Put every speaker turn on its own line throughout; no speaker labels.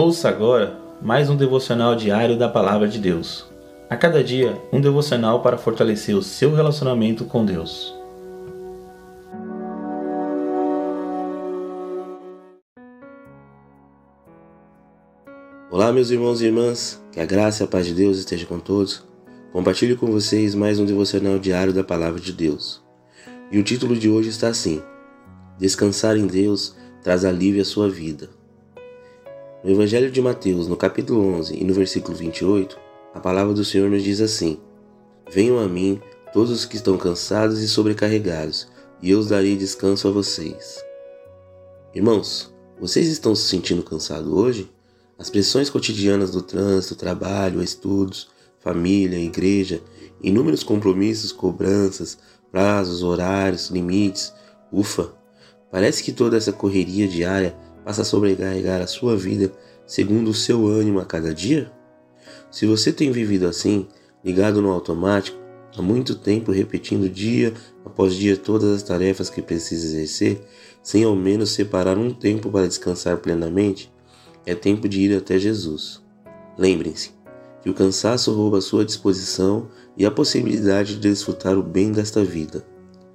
Ouça agora mais um devocional diário da Palavra de Deus. A cada dia, um devocional para fortalecer o seu relacionamento com Deus.
Olá, meus irmãos e irmãs, que a graça e a paz de Deus esteja com todos. Compartilho com vocês mais um devocional diário da Palavra de Deus. E o título de hoje está assim: Descansar em Deus traz alívio à sua vida. No Evangelho de Mateus, no capítulo 11 e no versículo 28, a palavra do Senhor nos diz assim: Venham a mim todos os que estão cansados e sobrecarregados, e eu os darei descanso a vocês. Irmãos, vocês estão se sentindo cansados hoje? As pressões cotidianas do trânsito, trabalho, estudos, família, igreja, inúmeros compromissos, cobranças, prazos, horários, limites, ufa, parece que toda essa correria diária passa a sobrecarregar a sua vida segundo o seu ânimo a cada dia? Se você tem vivido assim, ligado no automático, há muito tempo repetindo dia após dia todas as tarefas que precisa exercer, sem ao menos separar um tempo para descansar plenamente, é tempo de ir até Jesus. Lembrem-se que o cansaço rouba a sua disposição e a possibilidade de desfrutar o bem desta vida.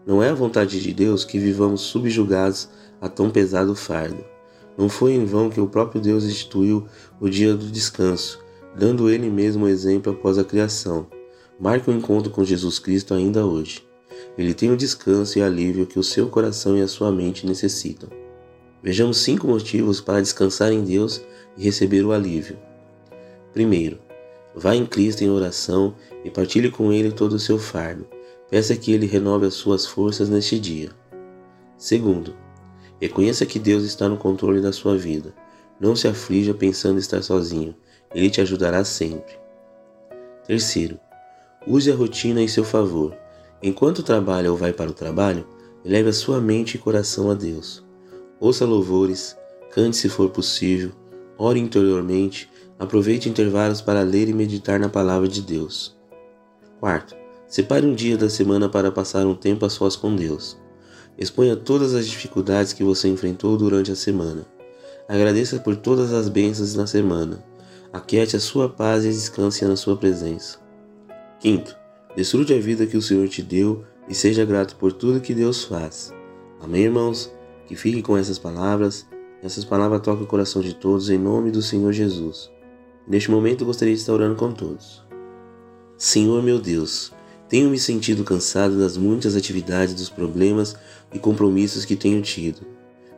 Não é a vontade de Deus que vivamos subjugados a tão pesado fardo. Não foi em vão que o próprio Deus instituiu o dia do descanso, dando ele mesmo exemplo após a criação. Marque o um encontro com Jesus Cristo ainda hoje. Ele tem o descanso e alívio que o seu coração e a sua mente necessitam. Vejamos cinco motivos para descansar em Deus e receber o alívio. Primeiro, vá em Cristo em oração e partilhe com Ele todo o seu fardo. Peça que Ele renove as suas forças neste dia. Segundo, Reconheça que Deus está no controle da sua vida. Não se aflija pensando estar sozinho. Ele te ajudará sempre. Terceiro, use a rotina em seu favor. Enquanto trabalha ou vai para o trabalho, leve a sua mente e coração a Deus. Ouça louvores, cante se for possível, ore interiormente, aproveite intervalos para ler e meditar na palavra de Deus. Quarto, separe um dia da semana para passar um tempo a sós com Deus. Exponha todas as dificuldades que você enfrentou durante a semana. Agradeça por todas as bênçãos na semana. Aquiete a sua paz e descanse na sua presença. Quinto, desfrute a vida que o Senhor te deu e seja grato por tudo que Deus faz. Amém, irmãos? Que fique com essas palavras. Essas palavras tocam o coração de todos em nome do Senhor Jesus. Neste momento gostaria de estar orando com todos. Senhor meu Deus, tenho me sentido cansado das muitas atividades, dos problemas e compromissos que tenho tido.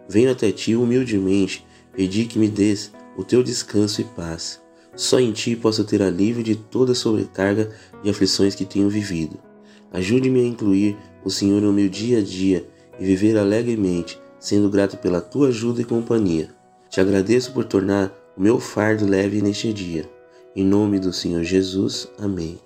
Venho até ti humildemente pedir que me des o teu descanso e paz. Só em ti posso ter alívio de toda a sobrecarga e aflições que tenho vivido. Ajude-me a incluir o Senhor no meu dia a dia e viver alegremente, sendo grato pela tua ajuda e companhia. Te agradeço por tornar o meu fardo leve neste dia. Em nome do Senhor Jesus. Amém.